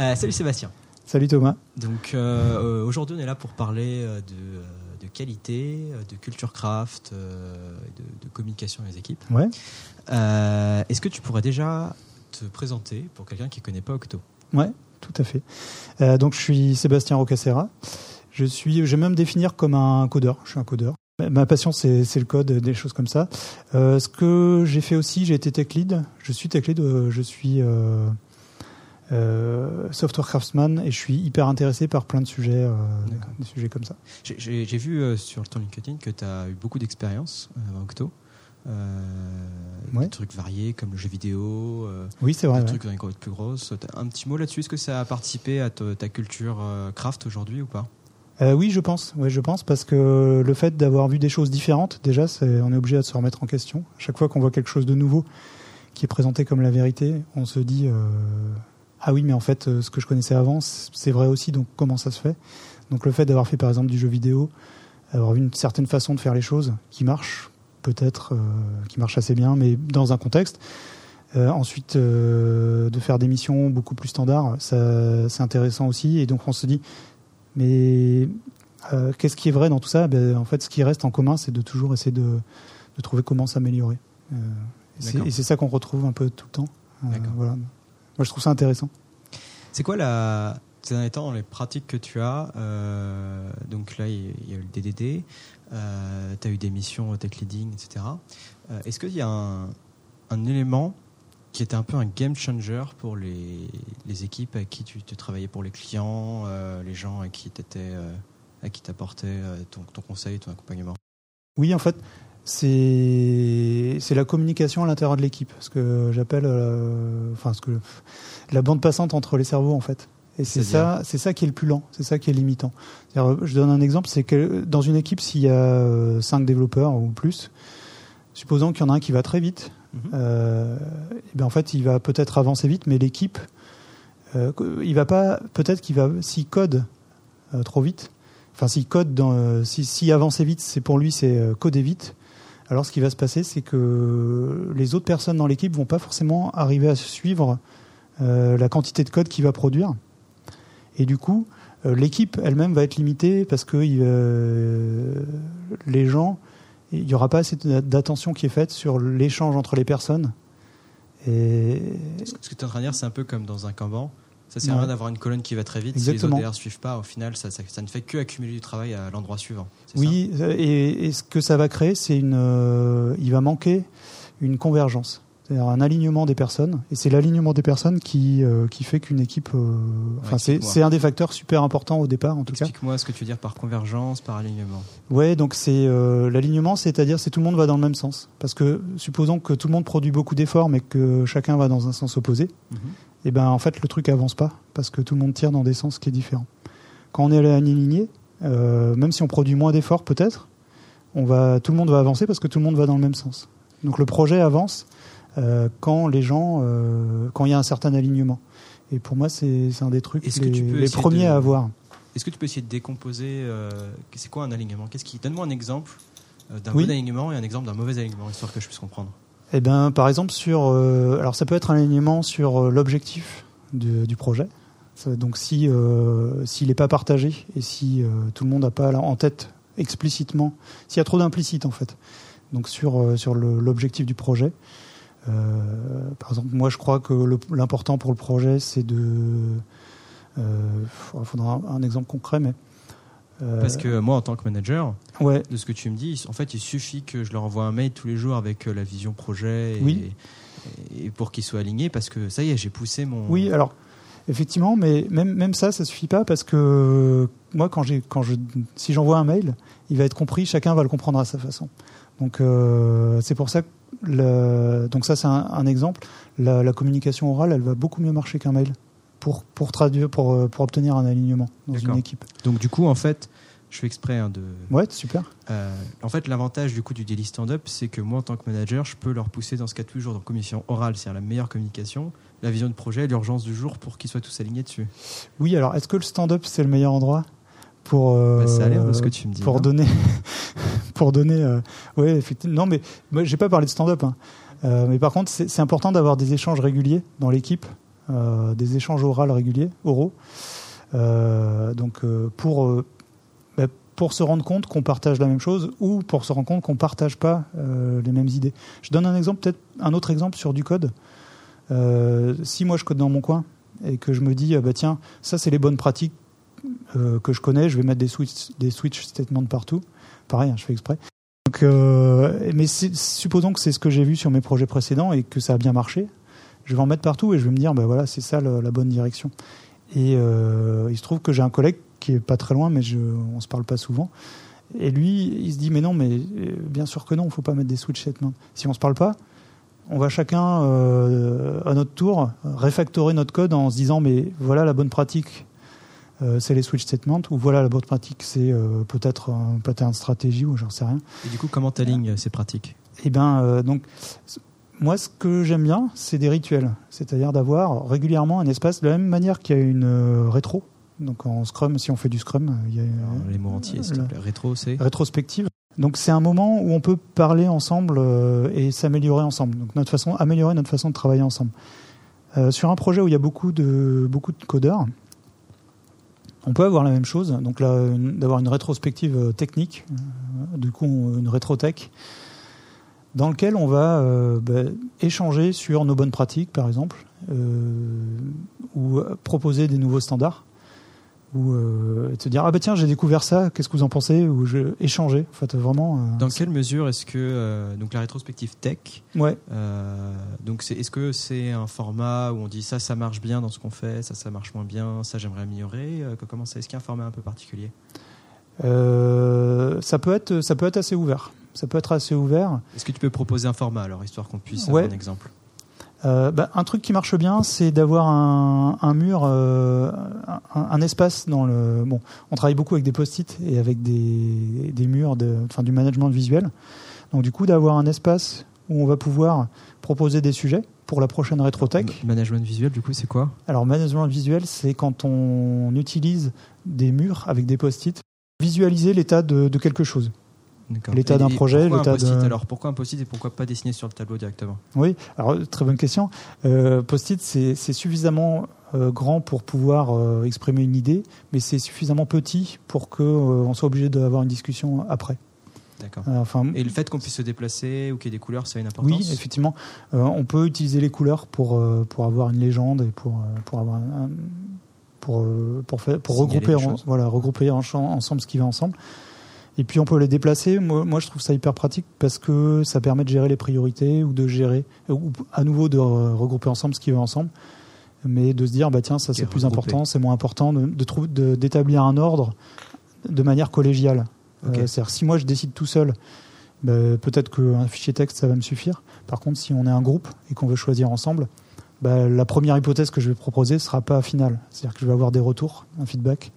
Euh, salut Sébastien. Salut Thomas. Donc euh, aujourd'hui on est là pour parler euh, de, de qualité, euh, de culture craft, euh, de, de communication des équipes. Ouais. Euh, Est-ce que tu pourrais déjà te présenter pour quelqu'un qui ne connaît pas Octo? Ouais, tout à fait. Euh, donc je suis Sébastien Rocacera. Je suis, je vais même me définir comme un codeur. Je suis un codeur. Ma passion, c'est le code, des choses comme ça. Euh, ce que j'ai fait aussi, j'ai été tech lead. Je suis tech lead. euh, Je suis euh, euh, software craftsman et je suis hyper intéressé par plein de sujets, euh, des sujets comme ça. J'ai- vu euh, sur ton LinkedIn que tu as eu beaucoup d'expérience à Octo. Euh, Ouais. Des trucs variés comme le jeu vidéo, Oui, c'est vrai. des ouais. trucs encore plus grosses. Un petit mot là-dessus, est-ce que ça a participé à ta culture craft aujourd'hui ou pas? Euh, oui, je pense. Ouais, je pense parce que le fait d'avoir vu des choses différentes, déjà, on est obligé de se remettre en question. À chaque fois qu'on voit quelque chose de nouveau qui est présenté comme la vérité, on se dit euh, ah oui, mais en fait, euh, ce que je connaissais avant, c'est vrai aussi. Donc comment ça se fait? Donc le fait d'avoir fait par exemple du jeu vidéo, avoir vu une certaine façon de faire les choses qui marche, peut-être, euh, qui marche assez bien, mais dans un contexte. Euh, ensuite, euh, de faire des missions beaucoup plus standards, ça, c'est intéressant aussi. Et donc on se dit mais qu'est-ce qui est vrai dans tout ça? Ben, En fait, ce qui reste en commun, c'est de toujours essayer de, de trouver comment s'améliorer. Et c'est- ça qu'on retrouve un peu tout le temps. Voilà. Moi, je trouve ça intéressant. C'est quoi la, ces derniers temps, les pratiques que tu as euh, Donc là, il y a- eu le DDD, euh, tu as eu des missions tech leading, etc. Euh, Est-ce qu'il y a un, un élément qui était un peu un game changer pour les, les équipes avec qui tu, tu travaillais pour les clients, euh, les gens à qui tu à qui t'apportais ton, ton conseil, ton accompagnement? Oui, en fait, c'est c'est la communication à l'intérieur de l'équipe, ce que j'appelle, euh, enfin, ce que la bande passante entre les cerveaux, en fait. Et c'est ça, c'est ça qui est le plus lent, c'est ça qui est limitant. Je donne un exemple, c'est que dans une équipe, s'il y a euh, cinq développeurs ou plus, supposons qu'il y en a un qui va très vite, Mhm. euh, ben en fait, il va peut-être avancer vite, mais l'équipe, euh, il va pas, peut-être qu'il va, s'il code trop vite, enfin s'il code, dans, si, si avancer vite, c'est pour lui, c'est coder vite. Alors, ce qui va se passer, c'est que les autres personnes dans l'équipe vont pas forcément arriver à suivre euh, la quantité de code qu'il va produire. Et du coup, euh, l'équipe elle-même va être limitée parce que euh, les gens, il n'y aura pas assez d'attention qui est faite sur l'échange entre les personnes. Et Ce que tu es en train de dire, c'est un peu comme dans un Kanban. Ça sert à Ouais. rien d'avoir une colonne qui va très vite. Si les Exactement. autres derrière suivent pas, au final, ça, ça- ça ne fait que accumuler du travail à l'endroit suivant. oui, euh, et, et ce que ça va créer, c'est une, euh, il va manquer une convergence, c'est-à-dire un alignement des personnes. Et c'est l'alignement des personnes qui qui fait qu'une équipe, euh, enfin c'est un des facteurs super importants au départ en tout cas. Explique-moi ce que tu veux dire par convergence, par alignement. Ouais, donc c'est euh, l'alignement, c'est-à-dire c'est tout le monde va dans le même sens. Parce que supposons que tout le monde produit beaucoup d'efforts, mais que chacun va dans un sens opposé. Et ben en fait le truc avance pas parce que tout le monde tire dans des sens qui est différents. Quand on est aligné, euh, même si on produit moins d'efforts peut-être, on va tout le monde va avancer parce que tout le monde va dans le même sens. Donc le projet avance euh, quand les gens, euh, quand il y a un certain alignement. Et pour moi c'est c'est un des trucs les, premiers de- à avoir. Est-ce que tu peux essayer de décomposer C'est quoi un alignement? Qu'est-ce qui Donne-moi un exemple d'un Oui. bon alignement et un exemple d'un mauvais alignement, histoire que je puisse comprendre. Eh ben, par exemple, sur, euh, alors ça peut être un alignement sur euh, l'objectif du, projet. Donc, si euh, s'il n'est pas partagé et si tout le monde n'a pas en tête explicitement, s'il y a trop d'implicite en fait, donc sur sur l'objectif du projet. par exemple, moi, je crois que l'important pour le projet, c'est de. Il faudra un, un exemple concret, mais. Euh, Parce que moi, en tant que manager, ouais, de ce que tu me dis, en fait, il suffit que je leur envoie un mail tous les jours avec euh, la vision projet et, Oui. et pour qu'ils soient alignés, parce que ça y est, j'ai poussé mon. Oui, alors effectivement, mais même même ça, ça suffit pas parce que moi, quand j'ai quand je si j'envoie un mail, il va être compris, chacun va le comprendre à sa façon. Donc euh, c'est pour ça que le, donc ça c'est un, un exemple. La, la communication orale, elle va beaucoup mieux marcher qu'un mail pour pour traduire pour euh, pour obtenir un alignement dans une équipe. Donc du coup, en fait, je fais exprès hein, de. Ouais, super. Euh, en fait, l'avantage du coup du daily stand-up, c'est que moi, en tant que manager, je peux leur pousser dans ce cas tous les jours dans communication orale, c'est-à-dire la meilleure communication, la vision de projet, l'urgence du jour pour qu'ils soient tous alignés dessus. Oui, alors est-ce que le stand-up c'est le meilleur endroit pour euh, Bah, ça a l'air de ce que tu me dis. pour non donner pour donner euh, ouais effectivement non mais moi j'ai pas parlé de stand-up hein. Euh, mais par contre c'est important d'avoir des échanges réguliers dans l'équipe des échanges oraux réguliers, oraux. donc pour bah, pour se rendre compte qu'on partage la même chose ou pour se rendre compte qu'on partage pas les mêmes idées. Je donne un exemple, peut-être un autre exemple sur du code. si moi je code dans mon coin et que je me dis bah tiens ça c'est les bonnes pratiques que je connais, je vais mettre des switch des switch statements partout. Pareil, hein, je fais exprès. Euh, mais supposons que c'est ce que j'ai vu sur mes projets précédents et que ça a bien marché. Je vais en mettre partout et je vais me dire, ben voilà, c'est ça la, bonne direction. Et euh, il se trouve que j'ai un collègue qui est pas très loin, mais je, on se parle pas souvent. Et lui, il se dit, mais non, mais euh, bien sûr que non, il faut pas mettre des switch statements. Si on se parle pas, on va chacun à notre tour réfactorer notre code en se disant, mais voilà la bonne pratique euh, c'est les switch statements, ou voilà la bonne pratique, c'est euh, peut-être un pattern de stratégie, ou j'en sais rien. Et du coup, comment tu alignes ces pratiques? Eh bien, euh, donc, moi, ce que j'aime bien, c'est des rituels. C'est-à-dire d'avoir régulièrement un espace, de la même manière qu'il y a une rétro. Donc en Scrum, si on fait du Scrum, il y a. les mots entiers, Rétro, c'est? Rétrospective. Donc c'est un moment où on peut parler ensemble et s'améliorer ensemble. Donc notre façon, améliorer notre façon de travailler ensemble. sur un projet où il y a beaucoup de, beaucoup de codeurs, on peut avoir la même chose, donc d'avoir une rétrospective euh, technique, euh, du coup une rétrotech, dans lequel on va euh, bah, échanger sur nos bonnes pratiques, par exemple, ou proposer des nouveaux standards ou euh, te dire ah bah tiens j'ai découvert ça qu'est-ce que vous en pensez ou je échanger en fait vraiment euh, dans quelle mesure est-ce que euh, donc la rétrospective tech ouais. euh, donc c'est est-ce que c'est un format où on dit ça ça marche bien dans ce qu'on fait ça ça marche moins bien ça j'aimerais améliorer comment ça est-ce qu'il y a un format un peu particulier? Ça peut être ça peut être assez ouvert ça peut être assez ouvert est-ce que tu peux proposer un format alors histoire qu'on puisse avoir un exemple euh, bah, un truc qui marche bien, c'est d'avoir un, un, mur, euh, un, un, espace dans le. Bon, on travaille beaucoup avec des post-it et avec des, des murs, de, enfin du management visuel. Donc du coup, d'avoir un espace où on va pouvoir proposer des sujets pour la prochaine rétrotech. Management visuel, du coup, c'est quoi? Alors, management visuel, c'est quand on utilise des murs avec des post-it, visualiser l'état de, de quelque chose. L'état d'un projet, l'état de... Alors? Pourquoi un post-it et pourquoi pas dessiner sur le tableau directement? Oui, alors très bonne question. Euh, post-it, c'est suffisamment euh, grand pour pouvoir euh, exprimer une idée, mais c'est suffisamment petit pour qu'on on soit obligé d'avoir une discussion après. D'accord. Enfin, et le fait qu'on puisse se déplacer ou qu'il y ait des couleurs, ça a une importance? Oui, effectivement. on peut utiliser les couleurs pour, pour avoir une légende et pour, pour avoir un, pour, pour, faire, pour regrouper, voilà, regrouper ensemble ce qui va ensemble. Et puis on peut les déplacer. Moi, je trouve ça hyper pratique parce que ça permet de gérer les priorités ou de gérer, ou à nouveau de regrouper ensemble ce qui va ensemble, mais de se dire bah tiens ça c'est plus important, c'est moins important, de, d'établir un ordre de manière collégiale. Euh, c'est-à-dire si moi je décide tout seul, bah, peut-être qu'un fichier texte ça va me suffire. Par contre, si on est un groupe et qu'on veut choisir ensemble, bah, la première hypothèse que je vais proposer sera pas finale. C'est-à-dire que je vais avoir des retours, un feedback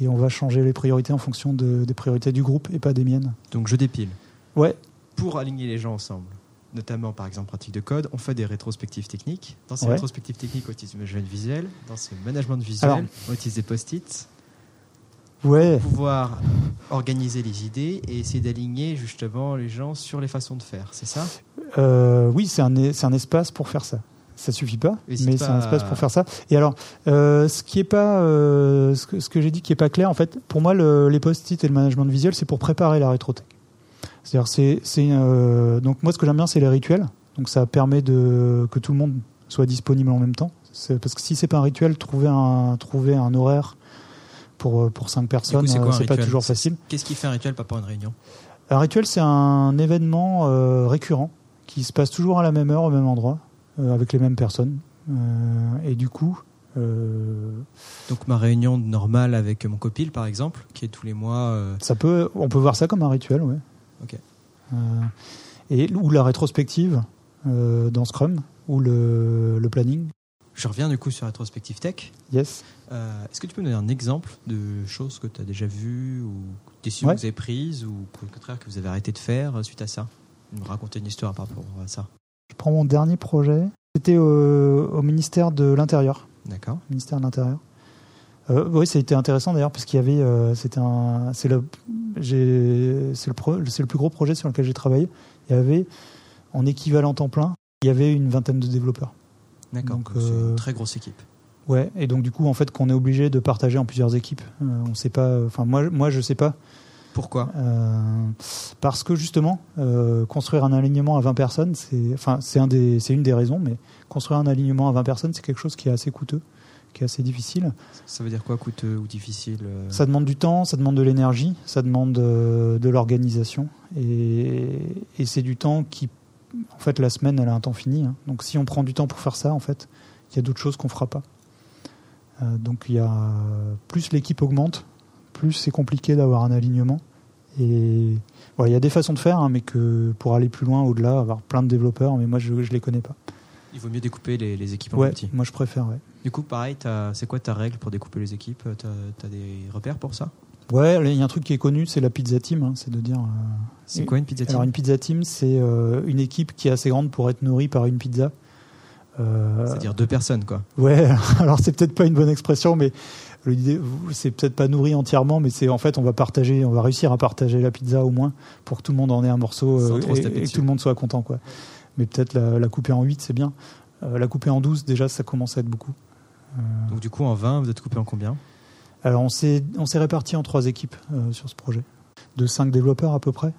et on va changer les priorités en fonction des priorités du groupe et pas des miennes. Donc je dépile. Ouais. Pour aligner les gens ensemble, notamment par exemple pratique de code, on fait des rétrospectives techniques. Dans ces rétrospectives techniques, on utilise le management visuel. Dans ce management visuel, on utilise des post-it. Ouais. Pour pouvoir organiser les idées et essayer d'aligner justement les gens sur les façons de faire, c'est ça? Euh, Oui, c'est un, un espace pour faire ça ça suffit pas, mais c'est un espace pour faire ça. Et alors, euh, ce qui est pas, euh, ce que, ce que j'ai dit qui est pas clair, en fait, pour moi, le, les post-it et le management visuel, c'est pour préparer la rétrotech. C'est-à-dire, c'est, c'est euh, donc moi, ce que j'aime bien, c'est les rituels. Donc, ça permet de que tout le monde soit disponible en même temps. C'est, parce que si c'est pas un rituel, trouver un trouver un horaire pour pour cinq personnes, c'est, pas toujours facile. Qu'est-ce qui fait un rituel, pas pour une réunion? Un rituel, c'est un événement récurrent qui se passe toujours à la même heure, au même endroit avec les mêmes personnes. Euh, et du coup, euh, Donc ma réunion normale avec mon copil, par exemple, qui est tous les mois. Ça peut, on peut voir ça comme un rituel, ouais. Ok. et ou la rétrospective dans Scrum ou le, le, planning. Je reviens du coup sur rétrospective tech. Yes. Est-ce que tu peux me donner un exemple de choses que tu as déjà vues ou décisions que vous avez prises ou au contraire que vous avez arrêté de faire suite à ça? Me raconter une histoire par rapport à ça? Je prends mon dernier projet. C'était au, ministère de l'Intérieur. D'accord. Ministère de l'Intérieur. Euh, oui, ça a été intéressant d'ailleurs parce qu'il y avait, euh, c'était un, c'est le, j'ai, c'est le, c'est le plus gros projet sur lequel j'ai travaillé. Il y avait, en équivalent temps plein, il y avait une vingtaine de développeurs. D'accord. Donc, c'est euh, une très grosse équipe. Ouais, et donc du coup, en fait, qu'on est obligé de partager en plusieurs équipes. Euh, on sait pas. Enfin, moi, moi, je sais pas. Pourquoi? Euh, parce que justement, euh, construire un alignement à 20 personnes, c'est, enfin, un des, une des raisons, mais construire un alignement à 20 personnes, c'est quelque chose qui est assez coûteux, qui est assez difficile. Ça veut dire quoi, coûteux ou difficile euh? Ça demande du temps, ça demande de l'énergie, ça demande euh, de l'organisation, et, et c'est du temps qui, en fait, la semaine, elle a un temps fini. hein. Donc, si on prend du temps pour faire ça, en fait, il y a d'autres choses qu'on fera pas. Donc, il y a plus l'équipe augmente, plus c'est compliqué d'avoir un alignement. Et il y a des façons de faire, hein, mais que pour aller plus loin, au-delà, avoir plein de développeurs, mais moi, je, je les connais pas. Il vaut mieux découper les, les équipes en Ouais, petits. moi, je préfère. Ouais. Du coup, pareil, c'est quoi ta règle pour découper les équipes? T'as as des repères pour ça? Ouais, il y a un truc qui est connu, c'est la pizza team, hein, c'est de dire. euh, C'est quoi une pizza team? Alors une pizza team, c'est euh, une équipe qui est assez grande pour être nourrie par une pizza. Euh, C'est-à-dire deux personnes, quoi. Ouais, alors c'est peut-être pas une bonne expression, mais l'idée, c'est peut-être pas nourri entièrement, mais c'est en fait on va partager, on va réussir à partager la pizza au moins pour que tout le monde en ait un morceau euh, et, que tout le monde soit content, quoi. Mais peut-être la, la couper en 8, c'est bien. Euh, la couper en 12, déjà, ça commence à être beaucoup. Euh, Donc du coup, en 20, vous êtes coupé en combien? Alors on s'est on s'est réparti en trois équipes euh, sur ce projet, de cinq développeurs à peu près.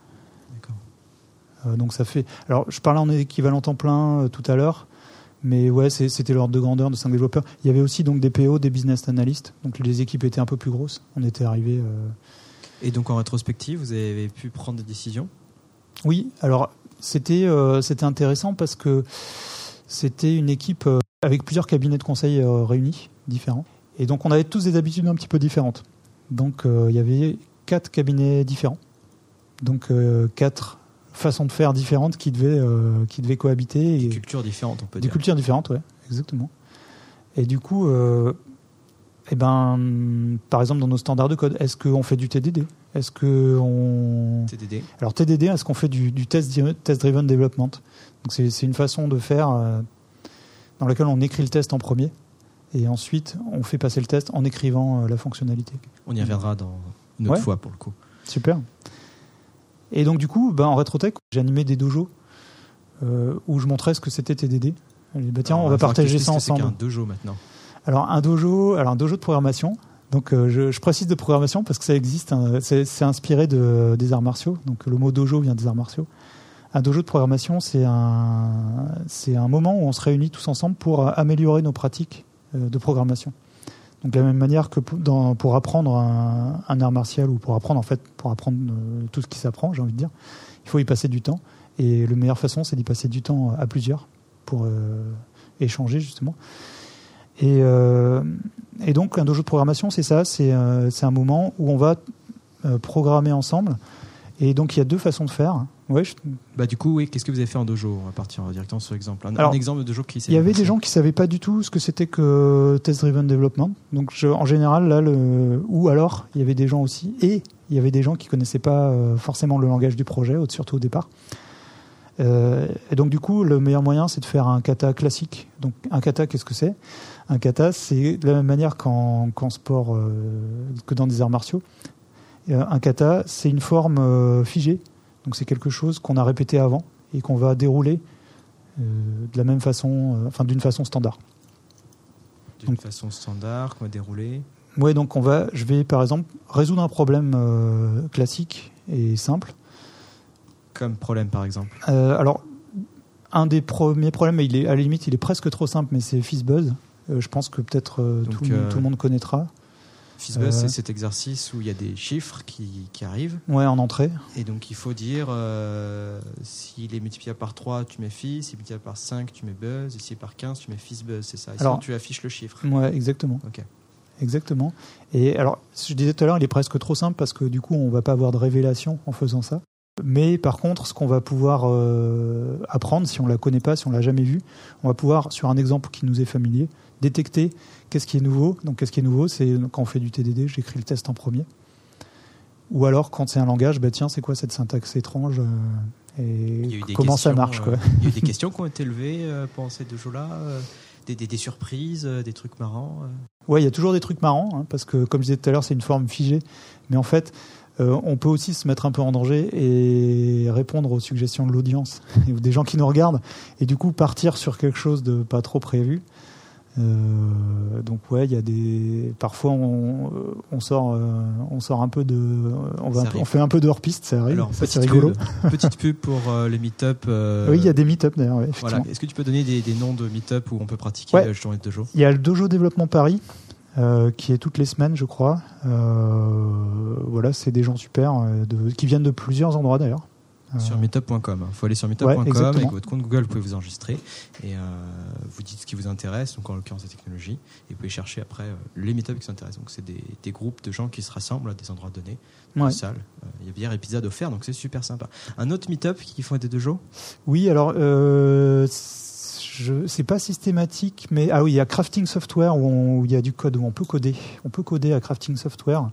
D'accord. Euh, donc ça fait. Alors je parlais en équivalent temps plein euh, tout à l'heure, mais ouais, c'était l'ordre de grandeur de 5 développeurs. Il y avait aussi donc des PO, des business analysts. Donc les équipes étaient un peu plus grosses. On était arrivé. euh, Et donc en rétrospective, vous avez pu prendre des décisions? Oui, alors c'était euh, c'était intéressant parce que c'était une équipe euh, avec plusieurs cabinets de conseil réunis, différents. Et donc on avait tous des habitudes un petit peu différentes. Donc il y avait quatre cabinets différents. Donc quatre façons de faire différentes qui devaient, euh, qui devaient cohabiter. Des et- cultures différentes, on peut Des dire. cultures différentes, ouais, exactement. Et du coup, euh, eh ben, par exemple, dans nos standards de code, est-ce qu'on fait du TDD Est-ce que on TDD. alors TDD, est-ce qu'on fait du, du test, test driven development? Donc c'est c'est une façon de faire euh, dans laquelle on écrit le test en premier et ensuite on fait passer le test en écrivant euh, la fonctionnalité. On y reviendra dans une autre Ouais. fois pour le coup. Super. Et donc du coup, ben, en rétrotech, j'ai animé des dojos euh, où je montrais ce que c'était TDD. Et, bah, tiens, Alors, on va partager ça ensemble. dojo maintenant. Alors un dojo, alors un dojo de programmation. Donc euh, je, je précise de programmation parce que ça existe. hein, c'est inspiré de, des arts martiaux. Donc le mot dojo vient des arts martiaux. Un dojo de programmation, c'est un un moment où on se réunit tous ensemble pour améliorer nos pratiques euh, de programmation. Donc de la même manière que pour, apprendre un, art martial ou pour apprendre en fait pour apprendre euh, tout ce qui s'apprend, j'ai envie de dire, il faut y passer du temps. Et la meilleure façon, c'est d'y passer du temps à plusieurs pour euh, échanger justement. Et, euh, et donc, un dojo de programmation, c'est ça, c'est euh, un moment où on va euh, programmer ensemble. Et donc, il y a deux façons de faire. Ouais, je- Bah du coup, oui, qu'est-ce que vous avez fait en dojo On va partir directement sur l'exemple. Un, un exemple de dojo qui il y avait des gens qui savaient pas du tout ce que c'était que test driven development. Donc, je- en général, là, le, ou alors, il y avait des gens aussi, et il y avait des gens qui connaissaient pas euh, forcément le langage du projet, surtout au départ. Euh, et donc, du coup, le meilleur moyen, c'est de faire un kata classique. Donc, un kata, qu'est-ce que c'est? Un kata, c'est de la même manière qu'en sport, euh, que dans des arts martiaux. Euh, un kata, c'est une forme euh, figée. Donc, c'est quelque chose qu'on a répété avant et qu'on va dérouler euh, de la même façon, enfin d'une façon standard. d'une façon standard qu'on va dérouler. Ouais, donc on va, je vais par exemple résoudre un problème euh, classique et simple. Comme problème par exemple. Euh, alors, un des premiers problèmes, il est à la limite, il est presque trop simple, mais c'est Fizzbuzz. Euh, je pense que peut-être tout le monde connaîtra. Fizzbuzz, Euh. c'est cet exercice où il y a des chiffres qui, qui arrivent. Ouais, en entrée. Et donc il faut dire euh, s'il est multiplié par 3, tu mets fizz, s'il est multiplié par 5, tu mets buzz, et s'il est par 15, tu mets fizzbuzz, c'est ça. Et Alors- sinon, tu affiches le chiffre. Ouais, exactement. Ok. Exactement. Et alors, je disais tout à l'heure, il est presque trop simple parce que du coup, on va pas avoir de révélation en faisant ça. Mais par contre, ce qu'on va pouvoir euh, apprendre, si on la connaît pas, si on l'a jamais vu, on va pouvoir, sur un exemple qui nous est familier, détecter qu'est-ce qui est nouveau. Donc, qu'est-ce qui est nouveau, c'est quand on fait du TDD, j'écris le test en premier. Ou alors, quand c'est un langage, bah tiens, c'est quoi cette syntaxe étrange euh, et comment ça marche quoi. euh, Il y a eu des questions qui ont été levées euh, pendant ces deux jours-là, euh, des, des- des surprises, euh, des trucs marrants. euh. Ouais, il y a toujours des trucs marrants, hein, parce que comme je disais tout à l'heure, c'est une forme figée. Mais en fait, on peut aussi se mettre un peu en danger et répondre aux suggestions de l'audience ou des gens qui nous regardent et du coup partir sur quelque chose de pas trop prévu. Euh, donc ouais, il y a des. Parfois, on, on sort, euh, on sort un peu de, on, va, on fait un peu de hors piste, ça arrive. c'est rigolo. petite pub pour euh, les meet-up. oui, il y a des meet-up d'ailleurs. voilà. Est-ce que tu peux donner des, des noms de meet-up où on peut pratiquer ouais. le dojo Il y a le dojo développement Paris. qui est toutes les semaines, je crois. voilà, c'est des gens super, de, qui viennent de plusieurs endroits d'ailleurs. Sur meetup.com. Il faut aller sur meetup.com avec votre compte Google, vous pouvez vous enregistrer et euh, vous dites ce qui vous intéresse, donc en l'occurrence la technologie, et vous pouvez chercher après euh, les meetups qui vous intéressent. Donc c'est des, des, groupes de gens qui se rassemblent à des endroits donnés, dans ouais. salle. Euh, il y a bière et pizza d'offert, donc c'est super sympa. Un autre meetup qui font des deux jours Oui, alors euh, c'est pas systématique, mais ah oui, il y a Crafting Software où, il y a du code où on peut coder. On peut coder à Crafting Software.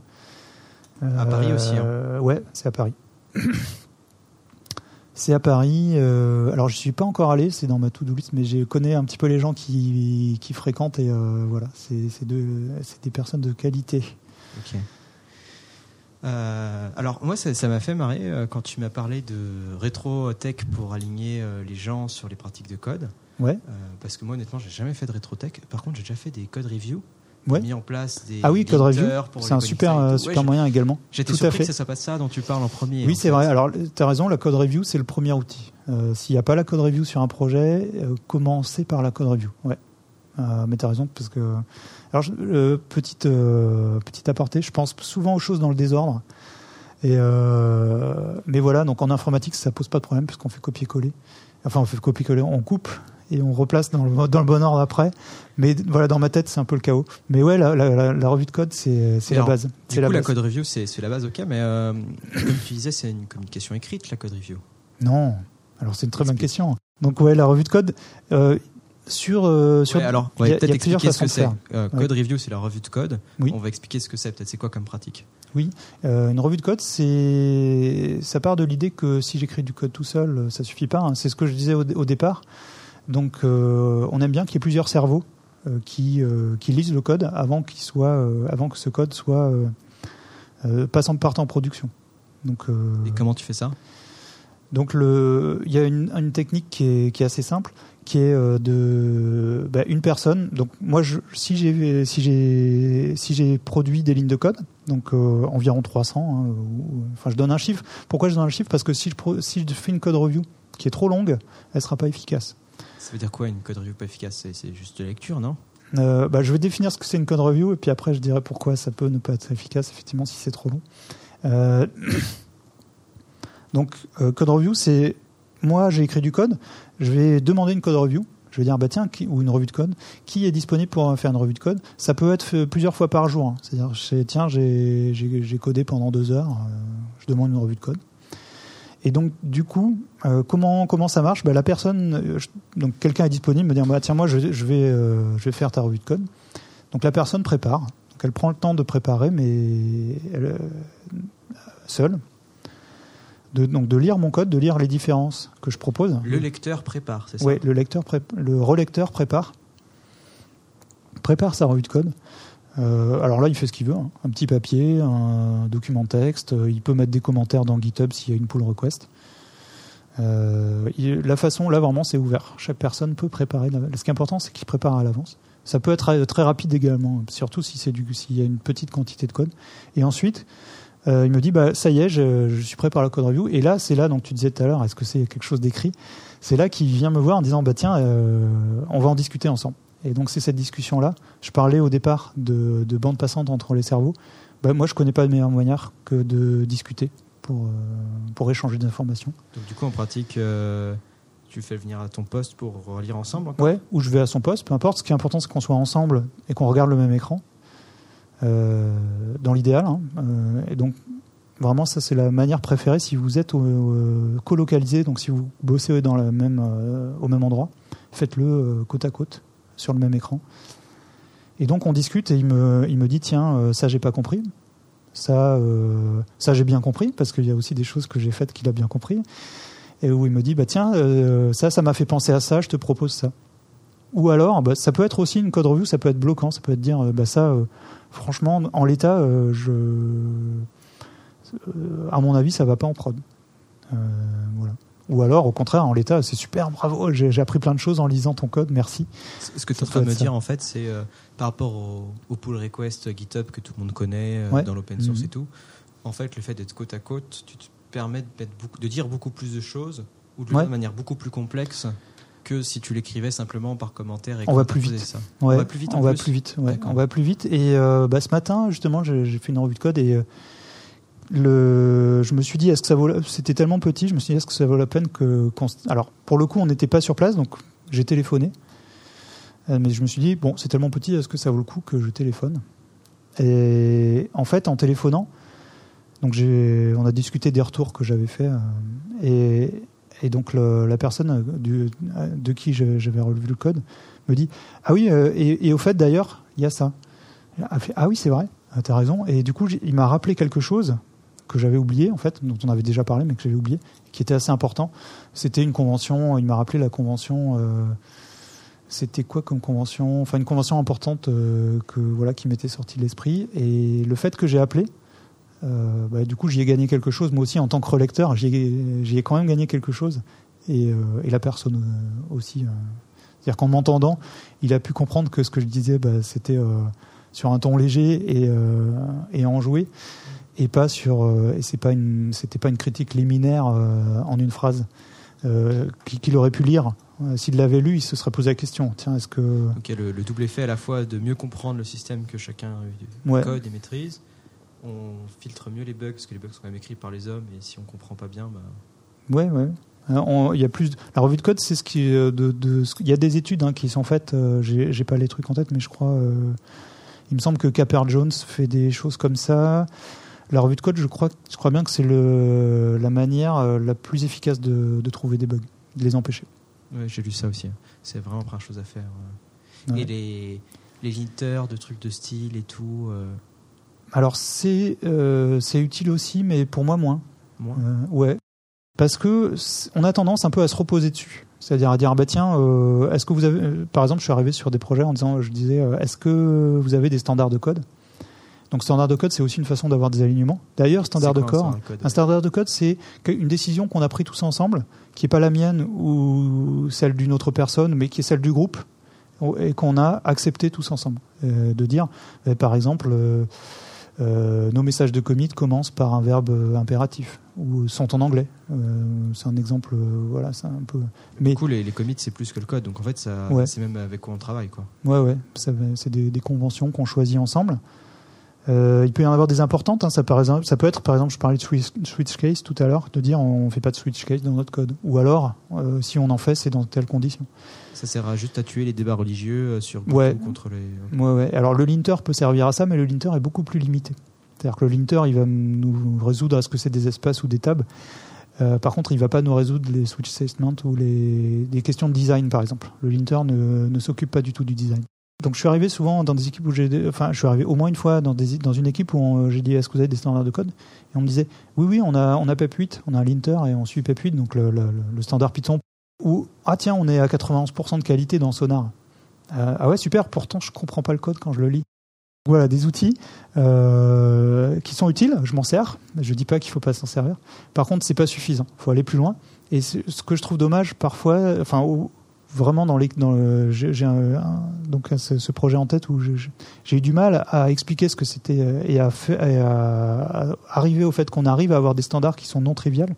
à Paris aussi. Hein. Ouais, c'est à Paris. C'est à Paris. Euh, alors, je suis pas encore allé, c'est dans ma to-do list, mais je connais un petit peu les gens qui, qui fréquentent et euh, voilà, c'est des personnes de qualité. Ok. Euh, alors moi ça m'a fait marrer quand tu m'as parlé de rétro tech pour aligner les gens sur les pratiques de code. Ouais. parce que moi honnêtement j'ai jamais fait de rétro tech. Par contre j'ai déjà fait des code review ouais. mis en place des ah oui code review c'est un super euh, super moyen également. J'étais surpris que ça soit pas ça dont tu parles en premier oui c'est vrai. Alors tu as raison la code review c'est le premier outil. Euh, s'il n'y a pas la code review sur un projet euh, commencez par la code review. Ouais. Mais tu as raison parce que alors je, petite petite aparté je pense souvent aux choses dans le désordre. Et mais voilà donc en informatique ça pose pas de problème puisqu'on fait copier coller enfin on fait copier coller on coupe et on replace dans le, dans le bon ordre après. Mais voilà, dans ma tête, c'est un peu le chaos. Mais ouais, la, la, la revue de code, c'est la base. Du la, coup, la code review, c'est la base, ok, mais euh, comme tu disais, c'est une communication écrite, la code review. Non. Alors, c'est une très bonne question. Donc, ouais, la revue de code. Euh, sur, euh, sur ouais, alors, on va peut-être expliquer ce que c'est. Euh, code review, c'est la revue de code. Oui. On va expliquer ce que c'est. Peut-être c'est quoi comme pratique Oui, euh, une revue de code, c'est ça part de l'idée que si j'écris du code tout seul, ça suffit pas. Hein. C'est ce que je disais au, au départ. Donc euh, on aime bien qu'il y ait plusieurs cerveaux euh, qui, euh, qui lisent le code avant, qu'il soit, avant que ce code soit passant partant en production. Donc, Et comment tu fais ça? Donc il y a une, une technique qui est, qui est, assez simple, qui est de bah, une personne. Donc moi, je, si j'ai si j'ai si j'ai produit des lignes de code, donc environ 300. Hein, enfin, je donne un chiffre. Pourquoi je donne un chiffre? Parce que si je si je fais une code review qui est trop longue, elle sera pas efficace. Ça veut dire quoi une code review pas efficace? C'est juste de lecture, non? Euh, bah, Je vais définir ce que c'est une code review et puis après je dirai pourquoi ça peut ne pas être efficace, effectivement, si c'est trop long. Euh, donc, euh, code review, c'est moi j'ai écrit du code, je vais demander une code review. Je vais dire, bah tiens, ou une revue de code, qui est disponible pour faire une revue de code? Ça peut être plusieurs fois par jour. Hein. C'est-à-dire, tiens, j'ai codé pendant deux heures, je demande une revue de code. Et donc, du coup, euh, comment, comment ça marche? Bah, La personne, euh, donc quelqu'un est disponible, me dit bah, tiens, moi, je, je vais, euh, je vais faire ta revue de code. Donc, la personne prépare. Donc, elle prend le temps de préparer, mais elle, seule. De, donc, de lire mon code, de lire les différences que je propose. Le lecteur prépare, c'est ça? Oui, le, lecteur le relecteur prépare. Prépare sa revue de code. Euh, alors là, il fait ce qu'il veut. Hein. Un petit papier, un document texte. Euh, il peut mettre des commentaires dans GitHub s'il y a une pull request. Euh, la façon, là, vraiment, c'est ouvert. Chaque personne peut préparer. Ce qui est important, c'est qu'il prépare à l'avance. Ça peut être très rapide également, surtout si c'est s'il y a une petite quantité de code. Et ensuite, il me dit, bah, ça y est, je, suis prêt par la code review. Et là, c'est là, donc tu disais tout à l'heure, est-ce que c'est quelque chose d'écrit? C'est là qu'il vient me voir en disant, bah tiens, on va en discuter ensemble. Et donc c'est cette discussion-là. Je parlais au départ de, de bande passante entre les cerveaux. Ben, moi, je connais pas de meilleure manière que de discuter pour, euh, pour échanger des informations. Donc du coup, en pratique, euh, tu fais venir à ton poste pour relire ensemble Ouais, ou je vais à son poste, peu importe. Ce qui est important, c'est qu'on soit ensemble et qu'on regarde le même écran, euh, dans l'idéal. Hein. et donc, vraiment, ça, c'est la manière préférée si vous êtes colocalisé, donc si vous bossez dans la même, au même endroit, faites-le côte à côte sur le même écran. Et donc on discute et il me, il me dit tiens, euh, ça j'ai pas compris. Ça, euh, ça j'ai bien compris, parce qu'il y a aussi des choses que j'ai faites qu'il a bien compris. Et où il me dit bah tiens, euh, ça, ça m'a fait penser à ça, je te propose ça. Ou alors, bah, ça peut être aussi une code review, ça peut être bloquant, ça peut être dire bah ça, franchement, en l'état, je à mon avis, ça va pas en prod. Voilà. Ou alors, au contraire, en l'état, c'est super, bravo, j'ai appris plein de choses en lisant ton code, merci. Ce que tu es en train de me ça. dire, en fait, c'est euh, par rapport au, au pull request GitHub que tout le monde connaît euh, Ouais. dans l'open source Mhm. et tout. En fait, le fait d'être côte à côte, tu te permets de, mettre beaucoup, de dire beaucoup plus de choses ou de Ouais. manière beaucoup plus complexe que si tu l'écrivais simplement par commentaire et On va plus vite. Ça. Ouais, On va plus vite en On va plus plus vite. ouais, on va plus vite. Et euh, bah, ce matin, justement, j'ai fait une revue de code et je me suis dit, est-ce que ça vaut, c'était tellement petit, je me suis dit, est-ce que ça vaut la peine que, alors pour le coup, on n'était pas sur place, donc j'ai téléphoné. Euh, mais je me suis dit, bon, c'est tellement petit, est-ce que ça vaut le coup que je téléphone? Et en fait, en téléphonant, donc on a discuté des retours que j'avais fait euh, et, donc la personne euh, de qui j'avais relevé le code me dit ah oui et, au fait d'ailleurs il y a ça. Elle a fait, ah oui c'est vrai ah, t'as raison. Et du coup il m'a rappelé quelque chose que j'avais oublié en fait dont on avait déjà parlé mais que j'avais oublié qui était assez important. C'était une convention il m'a rappelé la convention euh, c'était quoi comme convention? Enfin une convention importante euh, que voilà qui m'était sortie de l'esprit. Et le fait que j'ai appelé euh, bah, du coup j'y ai gagné quelque chose. Moi aussi en tant que relecteur j'y ai, ai quand même gagné quelque chose. Et, et la personne aussi c'est-à-dire qu'en m'entendant il a pu comprendre que ce que je disais bah, c'était sur un ton léger et, euh, et enjoué et pas sur euh, et c'est pas une c'était pas une critique liminaire euh, en une phrase euh, qu'il aurait pu lire s'il l'avait lu il se serait posé la question tiens est-ce que Donc il y a le, le double effet à la fois de mieux comprendre le système que chacun Ouais. code et maîtrise. On filtre mieux les bugs parce que les bugs sont quand même écrits par les hommes et si on comprend pas bien, bah, Ouais, ouais. Il y a plus. de- La revue de code, c'est ce qui. De, de, ce- Il y a des études hein, qui sont faites. euh, J'ai pas les trucs en tête, mais je crois. euh, il me semble que Caper Jones fait des choses comme ça. La revue de code, je crois, je crois bien que c'est le la manière euh, la plus efficace de, de trouver des bugs, de les empêcher. ouais, j'ai lu ça aussi. hein. C'est vraiment la première chose à faire. ouais. Et les, les linters de trucs de style et tout, euh, Alors c'est euh, c'est utile aussi, mais pour moi moins. moins. Euh, ouais. Parce que on a tendance un peu à se reposer dessus. C'est-à-dire à dire, ah bah tiens, est-ce que vous avez. par exemple, je suis arrivé sur des projets en disant, je disais, est-ce que vous avez des standards de code? Donc, standard de code, c'est aussi une façon d'avoir des alignements. D'ailleurs, standard de un code. Un standard de code, c'est une décision qu'on a prise tous ensemble, qui n'est pas la mienne ou celle d'une autre personne, mais qui est celle du groupe, et qu'on a accepté tous ensemble. Euh, de dire, euh, par exemple, euh, nos messages de commit commencent par un verbe impératif, ou sont en anglais. C'est un exemple, voilà, c'est un peu. Mais Du coup, les, les commits, c'est plus que le code. Donc en fait, ça, Ouais. c'est même avec quoi on travaille. Quoi. Ouais, ouais, c'est des, des conventions qu'on choisit ensemble. Euh, il peut y en avoir des importantes. hein, ça, par exemple, ça peut être, par exemple, je parlais de switch, switch case tout à l'heure, de dire on fait pas de switch case dans notre code. Ou alors, euh, si on en fait, c'est dans telles conditions. Ça sert à juste à tuer les débats religieux euh, sur Ouais. Contre les. Ouais, ouais. Alors le linter peut servir à ça, mais le linter est beaucoup plus limité. C'est-à-dire que le linter, il va nous résoudre à ce que c'est des espaces ou des tables. Euh, par contre, il va pas nous résoudre les switch statements ou les, des questions de design, par exemple. Le linter ne, ne s'occupe pas du tout du design. Donc je suis arrivé souvent dans des équipes où j'ai, enfin je suis arrivé au moins une fois dans, une équipe où on- j'ai dit est-ce que vous avez des standards de code? Et on me disait oui oui on a on a PEP8, on a un linter et on suit PEP8 donc le, standard Python. Ou ah tiens on est à 91% de qualité dans Sonar. Euh, ah ouais super pourtant je comprends pas le code quand je le lis. Voilà des outils euh, qui sont utiles, je m'en sers. Je dis pas qu'il faut pas s'en servir. Par contre c'est pas suffisant, faut aller plus loin. Et ce que je trouve dommage parfois, enfin vraiment dans les dans le j'ai j'ai un, un- donc ce, ce projet en tête où j'ai eu du mal à expliquer ce que c'était euh, et à, fa- et à- à arriver au fait qu'on arrive à avoir des standards qui sont non triviales.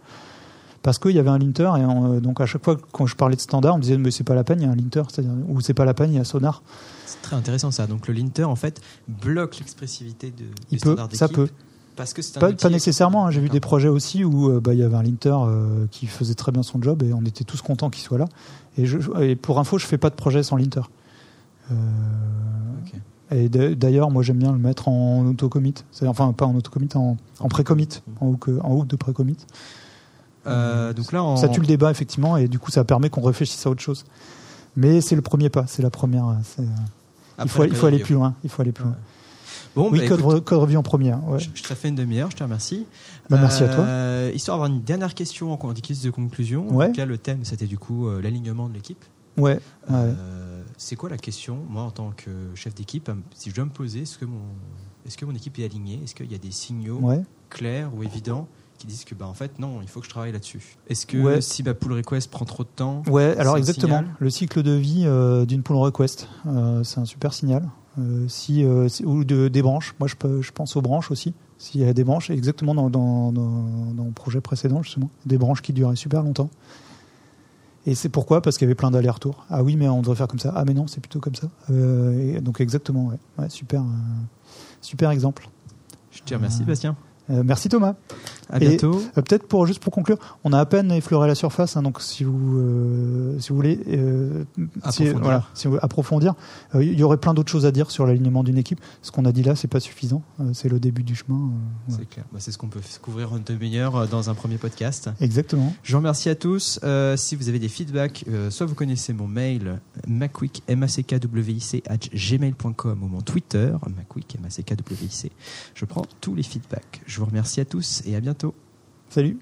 Parce qu'il y avait un linter et on- donc à chaque fois quand je parlais de standard on me disait mais c'est pas la peine il y a un linter ou c'est pas la peine il y a sonar. C'est très intéressant ça. Donc le linter, en fait, bloque l'expressivité de, il peut ça peut Parce que c'est un pas, nécessairement hein. j'ai vu des projets aussi où euh, bah, il y avait un linter euh, qui faisait très bien son job et on était tous contents qu'il soit là et, je, et pour info je fais pas de projet sans linter Euh. Et d'a- d'ailleurs, moi j'aime bien le mettre en auto-commit. Enfin, pas en auto-commit, en, en pré-commit, en hook, en hook de pré-commit. Euh, donc là, en... Ça tue le débat, effectivement, et du coup, ça permet qu'on réfléchisse à autre chose. Mais c'est le premier pas, c'est la première. il, faut, il faut aller plus loin. Il faut aller plus loin. Bon, oui, bah, code, écoute, code review en première. Ouais. je, je te fait une demi-heure, je te remercie. Bah, merci à toi. Euh, Histoire d'avoir une dernière question en guise de conclusion. Ouais. En tout cas, le thème, c'était du coup euh, l'alignement de l'équipe. Ouais, ouais. Euh, c'est quoi la question, moi, en tant que chef d'équipe, euh, si je dois me poser, est-ce que mon, est-ce que mon équipe est alignée? Est-ce qu'il y a des signaux clairs ou évidents qui disent que bah en fait non, il faut que je travaille là-dessus? Est-ce que si ma pull request prend trop de temps Ouais, alors exactement. Le cycle de vie euh, d'une pull request, euh, c'est un super signal. Euh, si, ou de, des branches, moi je, peux, je pense aux branches aussi. S'il y a des branches, exactement dans, dans, dans, le projet précédent justement, des branches qui duraient super longtemps. Et c'est pourquoi? Parce qu'il y avait plein d'allers-retours. Ah oui, mais on devrait faire comme ça. Ah mais non, c'est plutôt comme ça. Et donc exactement, ouais. ouais super, super exemple. Je te remercie, Bastien. merci Thomas. À bientôt. Euh, peut-être pour juste pour conclure, on a à peine effleuré la surface, hein, donc si vous euh, si vous voulez euh, approfondir, voilà, si vous approfondir, il y aurait plein d'autres choses à dire sur l'alignement d'une équipe. Ce qu'on a dit là, c'est pas suffisant. c'est le début du chemin. C'est clair. Bah, c'est ce qu'on peut couvrir en demi-heure dans un premier podcast. Exactement. Je vous remercie à tous. si vous avez des feedbacks, soit vous connaissez mon mail macquick m a c k w i c gmail.com ou mon Twitter macquick m a c k w i c. Je prends tous les feedbacks. Je vous remercie à tous et à Salut